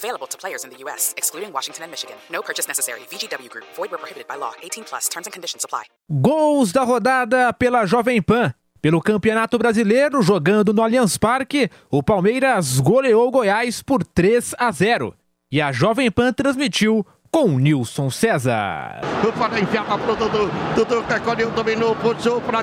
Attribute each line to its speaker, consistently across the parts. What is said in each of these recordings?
Speaker 1: Available to players in the U.S., excluding Washington and Michigan. No purchase necessary. VGW Group. Void where prohibited by law. 18 plus. Terms and conditions apply.
Speaker 2: Gols da rodada pela Jovem Pan. Pelo Campeonato Brasileiro, jogando no Allianz Parque, o Palmeiras goleou o Goiás por 3 a 0. E a Jovem Pan transmitiu com Nilson César.
Speaker 3: Para enfiada pro Dudu. Dudu recolheu, dominou, puxou para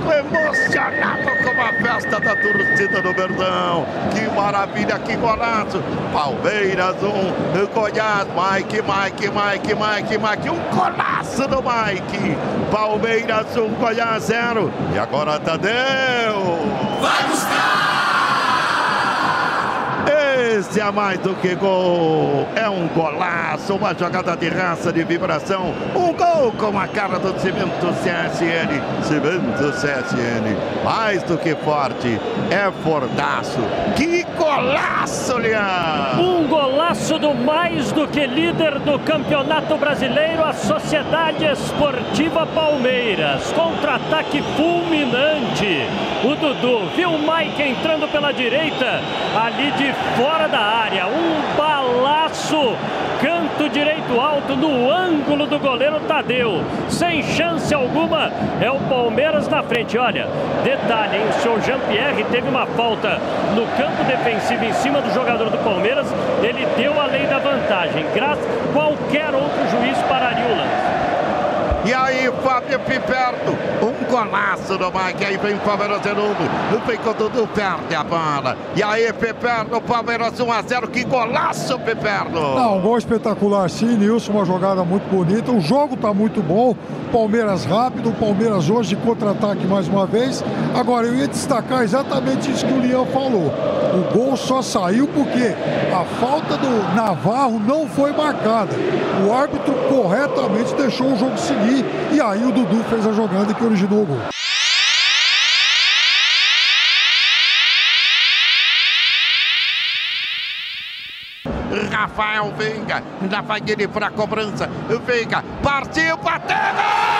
Speaker 3: Fico emocionado com a festa da torcida do Verdão. Que maravilha, que golaço. Palmeiras 1, um, Goiás, Mike, Mike, Mike, Mike, Mike. Um golaço do Mike. Palmeiras 1, um, Goiás 0. E agora Tadeu.
Speaker 4: Vai, Gustavo!
Speaker 3: Esse é mais do que gol. É um golaço, uma jogada de raça, de vibração. Um gol com a cara do Cimento CSN. Cimento CSN. Mais do que forte. É fordaço. Que golaço, Leão!
Speaker 5: Um golaço do mais do que líder do Campeonato Brasileiro, a Sociedade Esportiva Palmeiras. Contra-ataque fulminante. O Dudu viu o Mike entrando pela direita, ali de fora da área. Um balaço, canto direito alto no ângulo do goleiro Tadeu. Sem chance alguma, é o Palmeiras na frente. Olha, detalhe, hein? o senhor Jean-Pierre teve uma falta no campo defensivo em cima do jogador do Palmeiras. Ele deu a lei da vantagem. Graças qualquer outro juiz pararia o lance.
Speaker 3: E aí, Fábio Piperto, golaço do Mike. Aí vem o Palmeiras de novo. Vem com o Dudu, perde a bola. E aí, Piperto, Palmeiras 1 a 0. Que golaço, Piperto.
Speaker 6: Não, um gol espetacular sim, Nilson. Uma jogada muito bonita. O jogo tá muito bom. Palmeiras rápido. Palmeiras hoje de contra-ataque mais uma vez. Agora, eu ia destacar exatamente isso que o Leão falou. O gol só saiu porque a falta do Navarro não foi marcada. O árbitro corretamente deixou o jogo seguir e aí o Dudu fez a jogada que originou o gol.
Speaker 3: Rafael Veiga, já vai ele para a cobrança. Veiga partiu, bateu!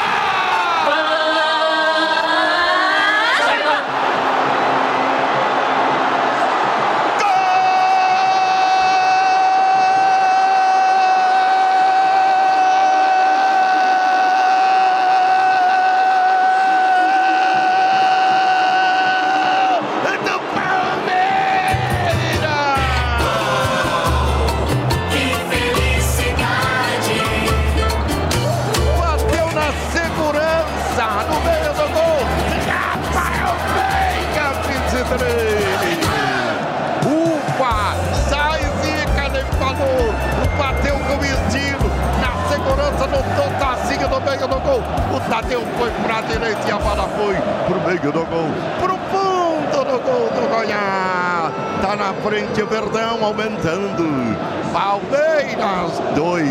Speaker 3: Tadeu foi para a direita e a bola foi para o meio do gol. Para o fundo do gol do Goiás. Está na frente o Verdão aumentando. Palmeiras 2,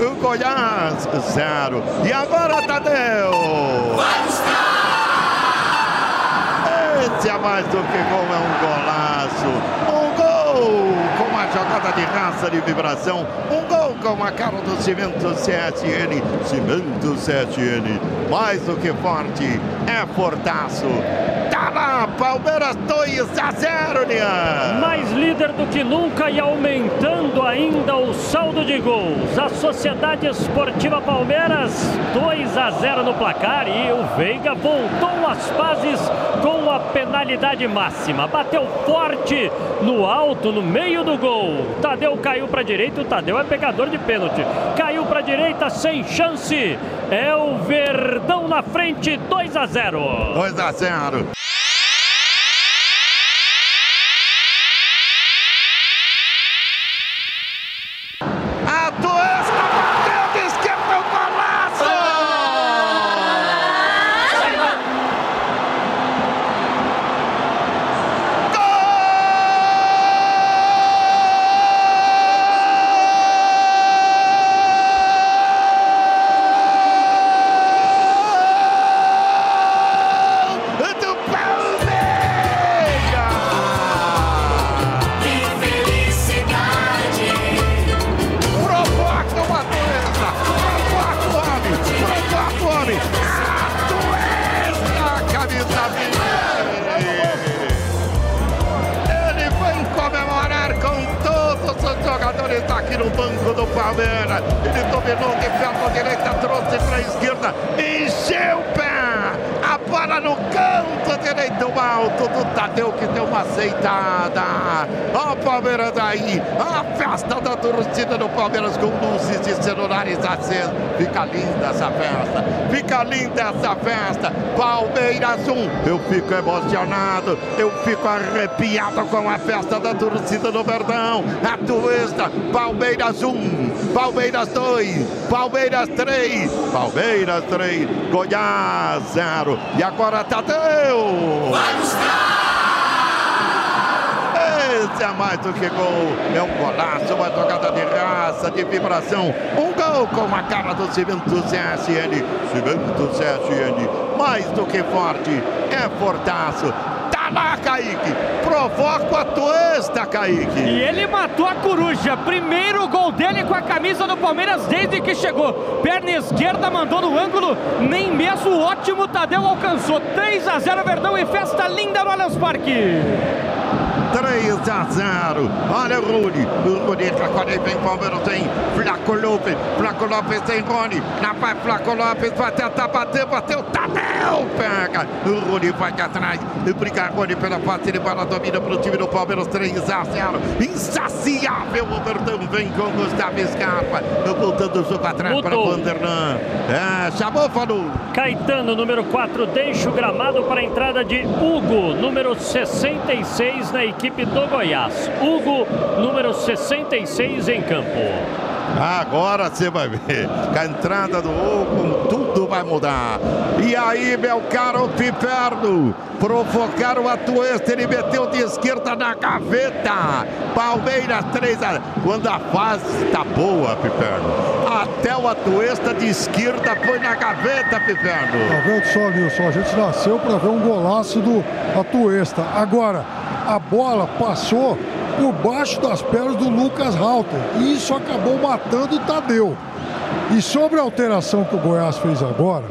Speaker 3: o Goiás 0. E agora Tadeu.
Speaker 4: Vai buscar!
Speaker 3: Esse é mais do que gol, é um golaço. Um gol jogada de raça, de vibração. Um gol com a cara do Cimento CSN. Cimento CSN, mais do que forte, é fortaço. Tá lá, Palmeiras 2 a 0, Nian.
Speaker 5: Mais líder do que nunca e aumentando ainda o saldo de gols. A Sociedade Esportiva Palmeiras 2 a 0 no placar e o Veiga voltou às fases com a penalidade máxima. Bateu forte no alto, no meio do gol. Tadeu caiu para a direita, o Tadeu é pegador de pênalti. Caiu para a direita sem chance. É o Verdão na frente, 2 a 0.
Speaker 3: 2 a 0. Está aqui no banco do Palmeiras. Ele dominou de perna direita, trouxe para a esquerda, encheu o pé. A bola no canto alto do Tadeu que deu uma aceitada. Ó, o Palmeiras daí. A festa da torcida do Palmeiras com luzes e celulares acesos. Fica linda essa festa. Fica linda essa festa. Palmeiras 1. Um. Eu fico emocionado. Eu fico arrepiado com a festa da torcida do Verdão. A tuesta. Palmeiras 1. Um. Palmeiras 2. Palmeiras 3. Palmeiras 3. Goiás 0. E agora Tadeu!
Speaker 4: Vai
Speaker 3: Esse é mais do que gol. É um golaço, uma jogada de raça, de vibração. Um gol com a cara do Cimento CSN. Cimento CSN, mais do que forte. É fortaço lá, Kaique. Provoca a tuesta, Kaique.
Speaker 7: E ele matou a coruja. Primeiro gol dele com a camisa do Palmeiras desde que chegou. Perna esquerda mandou no ângulo. Nem mesmo o ótimo Tadeu alcançou. 3 a 0 Verdão e festa linda no Allianz Parque.
Speaker 3: 3 a 0. Olha o Rony. O Rony agora vem Palmeiras tem Flaco Lopes. Flaco Lopes tem Rony. Na vai Flaco Lopes vai tentar bater, bateu. Tadeu pega. O Rony vai atrás. Briga Rony pela parte de bola. Domina para o time do Palmeiras 3 a 0. Insaciável. O Verdão vem com Gustavo Scarpa. Voltando o jogo atrás Mudou. para o Vanderlan. É, chamou, falou.
Speaker 5: Caetano, número 4, deixa o gramado para a entrada de Hugo, número 66 na equipe equipe do Goiás. Hugo, número 66 em campo.
Speaker 3: Agora você vai ver. Com a entrada do Hugo, tudo vai mudar. E aí, meu caro Piperno, provocaram a Tuesta, ele meteu de esquerda na gaveta. Palmeiras 3 a Quando a fase está boa, Piperno, até o Atuesta de esquerda põe na gaveta, Piperno.
Speaker 6: Tá vendo só, Nilson? A gente nasceu para ver um golaço do Atuesta. Agora, a bola passou por baixo das pernas do Lucas Halter. E isso acabou matando o Tadeu. E sobre a alteração que o Goiás fez agora,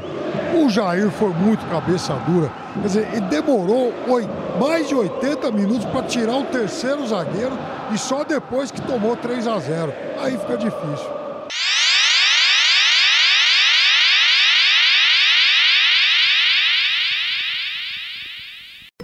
Speaker 6: o Jair foi muito cabeça dura. Quer dizer, ele demorou mais de 80 minutos para tirar o terceiro zagueiro e só depois que tomou 3 a 0. Aí fica difícil.